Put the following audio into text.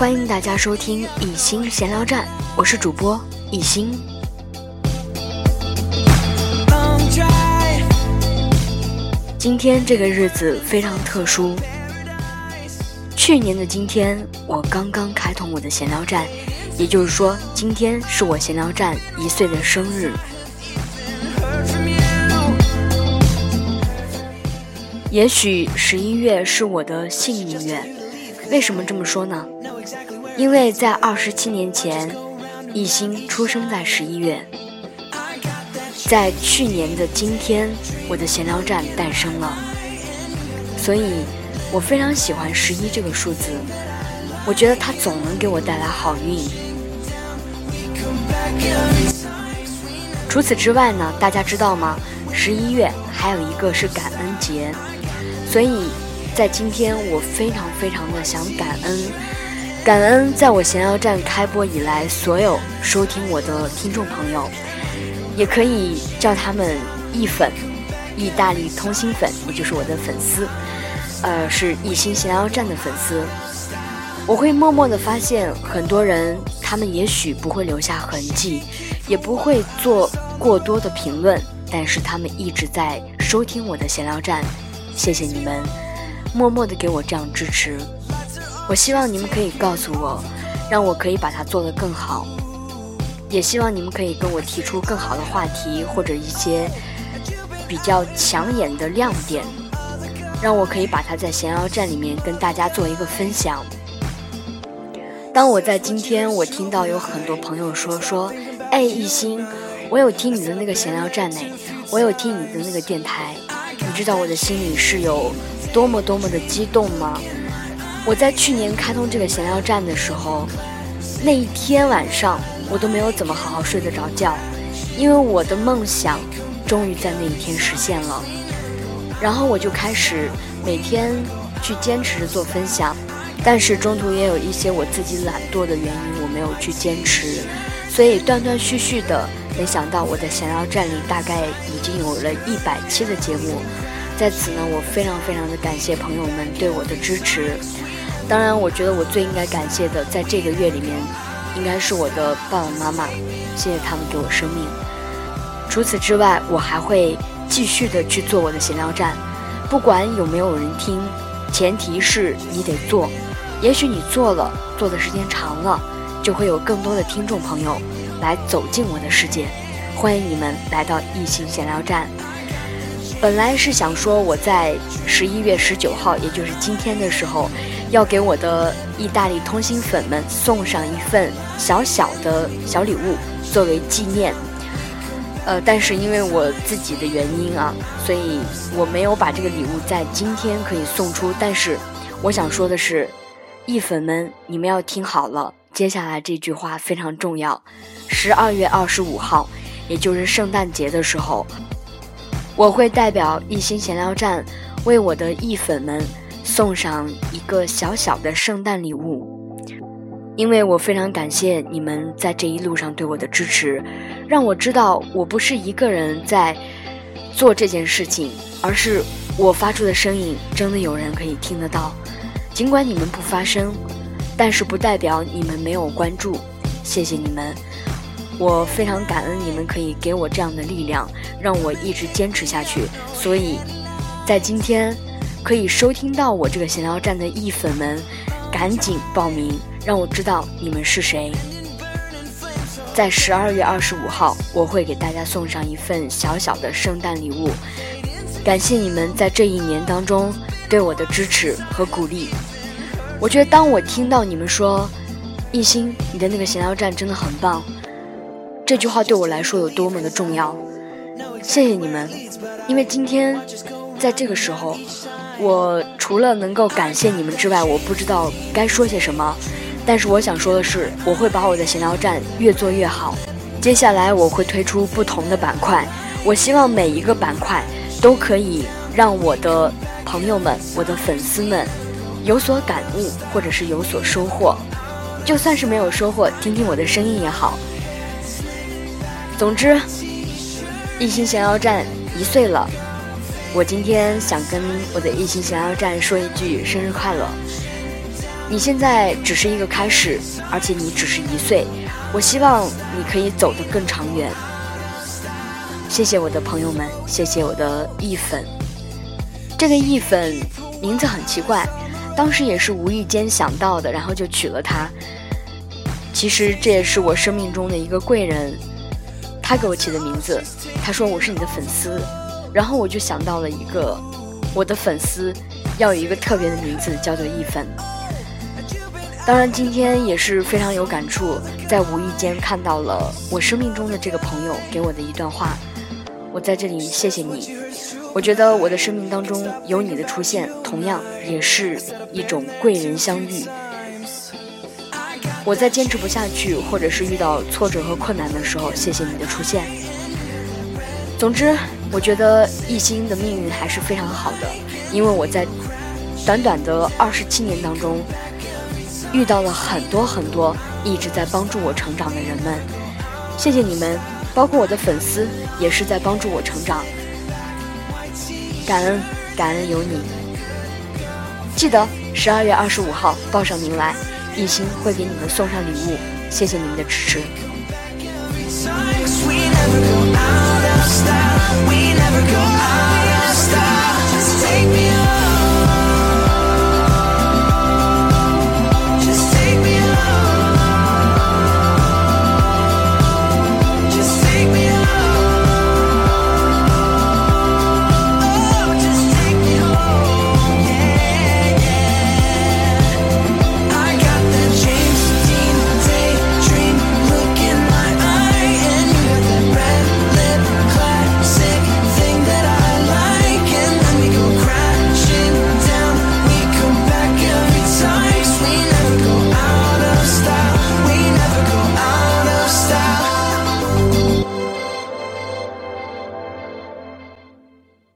欢迎大家收听一心闲聊站，我是主播一心。今天这个日子非常特殊，去年的今天我刚刚开通我的闲聊站，也就是说，今天是我闲聊站一岁的生日。也许十一月是我的幸运月，为什么这么说呢？因为在二十七年前，艺兴出生在十一月，在去年的今天，我的闲聊站诞生了，所以我非常喜欢十一这个数字，我觉得它总能给我带来好运。除此之外呢，大家知道吗？十一月还有一个是感恩节。所以，在今天，我非常非常的想感恩，感恩在我闲聊站开播以来所有收听我的听众朋友，也可以叫他们意粉，意大利通心粉，也就是我的粉丝，呃，是一心闲聊站的粉丝。我会默默的发现，很多人他们也许不会留下痕迹，也不会做过多的评论，但是他们一直在收听我的闲聊站。谢谢你们，默默的给我这样支持。我希望你们可以告诉我，让我可以把它做得更好。也希望你们可以跟我提出更好的话题，或者一些比较抢眼的亮点，让我可以把它在闲聊站里面跟大家做一个分享。当我在今天，我听到有很多朋友说说，哎，艺兴，我有听你的那个闲聊站呢，我有听你的那个电台。你知道我的心里是有多么多么的激动吗？我在去年开通这个闲聊站的时候，那一天晚上我都没有怎么好好睡得着觉，因为我的梦想终于在那一天实现了。然后我就开始每天去坚持着做分享，但是中途也有一些我自己懒惰的原因，我没有去坚持，所以断断续续的。没想到我的闲聊站里大概已经有了一百期的节目，在此呢，我非常非常的感谢朋友们对我的支持。当然，我觉得我最应该感谢的，在这个月里面，应该是我的爸爸妈妈，谢谢他们给我生命。除此之外，我还会继续的去做我的闲聊站，不管有没有人听，前提是你得做。也许你做了，做的时间长了，就会有更多的听众朋友。来走进我的世界，欢迎你们来到异性闲聊站。本来是想说我在十一月十九号，也就是今天的时候，要给我的意大利通心粉们送上一份小小的小礼物作为纪念。呃，但是因为我自己的原因啊，所以我没有把这个礼物在今天可以送出。但是我想说的是，意粉们，你们要听好了。接下来这句话非常重要。十二月二十五号，也就是圣诞节的时候，我会代表一心闲聊站为我的意粉们送上一个小小的圣诞礼物，因为我非常感谢你们在这一路上对我的支持，让我知道我不是一个人在做这件事情，而是我发出的声音真的有人可以听得到，尽管你们不发声。但是不代表你们没有关注，谢谢你们，我非常感恩你们可以给我这样的力量，让我一直坚持下去。所以，在今天可以收听到我这个闲聊站的意粉们，赶紧报名，让我知道你们是谁。在十二月二十五号，我会给大家送上一份小小的圣诞礼物，感谢你们在这一年当中对我的支持和鼓励。我觉得，当我听到你们说“艺兴，你的那个闲聊站真的很棒”，这句话对我来说有多么的重要。谢谢你们，因为今天在这个时候，我除了能够感谢你们之外，我不知道该说些什么。但是我想说的是，我会把我的闲聊站越做越好。接下来我会推出不同的板块，我希望每一个板块都可以让我的朋友们、我的粉丝们。有所感悟，或者是有所收获，就算是没有收获，听听我的声音也好。总之，一心降妖站一岁了，我今天想跟我的一心降妖站说一句生日快乐。你现在只是一个开始，而且你只是一岁。我希望你可以走得更长远。谢谢我的朋友们，谢谢我的意粉。这个意粉名字很奇怪，当时也是无意间想到的，然后就取了它。其实这也是我生命中的一个贵人，他给我起的名字。他说我是你的粉丝，然后我就想到了一个，我的粉丝要有一个特别的名字，叫做一粉。当然，今天也是非常有感触，在无意间看到了我生命中的这个朋友给我的一段话，我在这里谢谢你。我觉得我的生命当中有你的出现，同样也是一种贵人相遇。我在坚持不下去，或者是遇到挫折和困难的时候，谢谢你的出现。总之，我觉得艺兴的命运还是非常好的，因为我在短短的二十七年当中。遇到了很多很多一直在帮助我成长的人们，谢谢你们，包括我的粉丝也是在帮助我成长，感恩感恩有你。记得十二月二十五号报上名来，一心会给你们送上礼物，谢谢你们的支持。